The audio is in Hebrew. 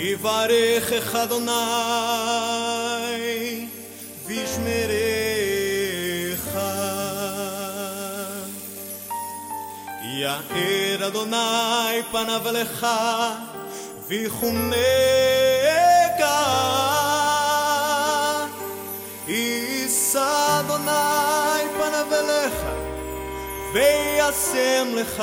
יברכך אדוני וישמרך. יאר אדוני פניו אליך ויחונך. יישא אדוני פניו אליך וישם לך.